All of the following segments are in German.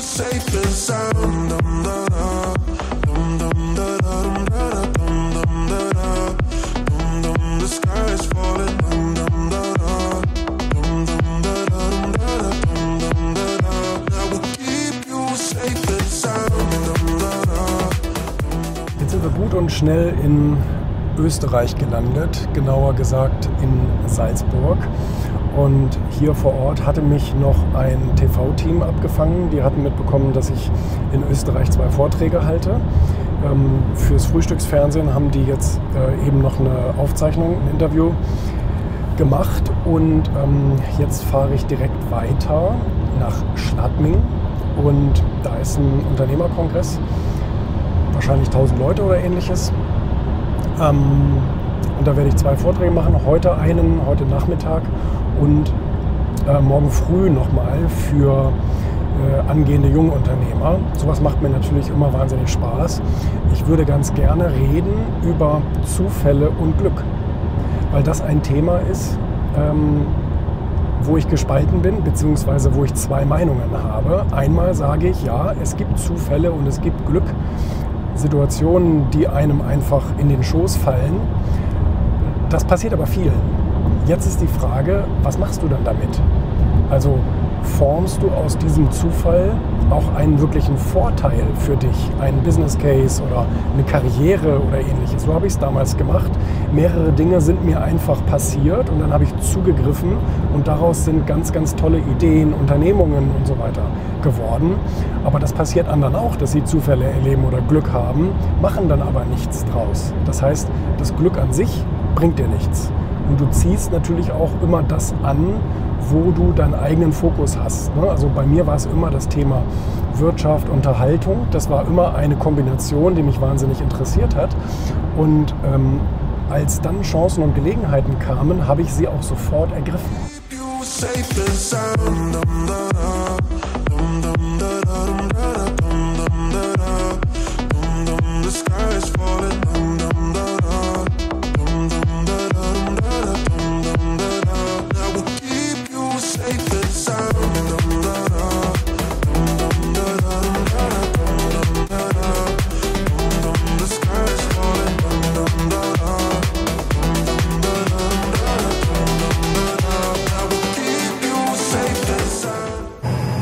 safe and sound. Dum, da, da. Dum, dum, da, da, dum, da, da, dum, dum, da, da. Dum, dum, the sky is falling. Dum, dum, da, da. Dum, dum, da, da, dum, da, da, dum, dum, da, da. I will keep you safe and sound. Dum, da, da. Jetzt sind wir gut und schnell in Österreich gelandet, genauer gesagt in Salzburg. Und hier vor Ort hatte mich noch ein TV-Team abgefangen. Die hatten mitbekommen, dass ich in Österreich zwei Vorträge halte. Ähm, fürs Frühstücksfernsehen haben die jetzt äh, eben noch eine Aufzeichnung, ein Interview gemacht. Und ähm, jetzt fahre ich direkt weiter nach Schladming. Und da ist ein Unternehmerkongress, wahrscheinlich 1000 Leute oder ähnliches. Und da werde ich zwei Vorträge machen. Heute einen, heute Nachmittag und äh, morgen früh nochmal für äh, angehende Jungunternehmer. Sowas macht mir natürlich immer wahnsinnig Spaß. Ich würde ganz gerne reden über Zufälle und Glück, weil das ein Thema ist, ähm, wo ich gespalten bin, beziehungsweise wo ich zwei Meinungen habe. Einmal sage ich, ja, es gibt Zufälle und es gibt Glück, Situationen, die einem einfach in den Schoß fallen. Das passiert aber vielen. Jetzt ist die Frage, was machst du dann damit? Also formst du aus diesem Zufall auch einen wirklichen Vorteil für dich, einen Business Case oder eine Karriere oder ähnliches. So habe ich es damals gemacht. Mehrere Dinge sind mir einfach passiert und dann habe ich zugegriffen und daraus sind ganz, ganz tolle Ideen, Unternehmungen und so weiter geworden. Aber das passiert anderen auch, dass sie Zufälle erleben oder Glück haben, machen dann aber nichts draus. Das heißt, das Glück an sich bringt dir nichts. Und du ziehst natürlich auch immer das an, wo du deinen eigenen Fokus hast. Ne? Also bei mir war es immer das Thema Wirtschaft, Unterhaltung. Das war immer eine Kombination, die mich wahnsinnig interessiert hat. Und ähm, als dann Chancen und Gelegenheiten kamen, habe ich sie auch sofort ergriffen.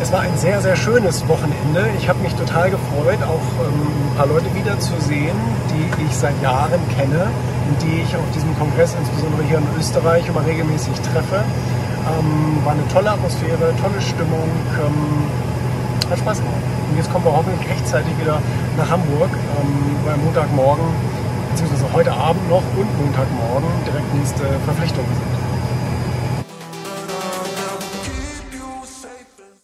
Es war ein sehr, sehr schönes Wochenende. Ich habe mich total gefreut, auch ähm, ein paar Leute wiederzusehen, die ich seit Jahren kenne und die ich auf diesem Kongress, insbesondere hier in Österreich, immer regelmäßig treffe. Ähm, war eine tolle Atmosphäre, tolle Stimmung, ähm, hat Spaß gemacht. Und jetzt kommen wir hoffentlich rechtzeitig wieder nach Hamburg, ähm, weil Montagmorgen, beziehungsweise heute Abend noch und Montagmorgen direkt nächste Verpflichtungen sind.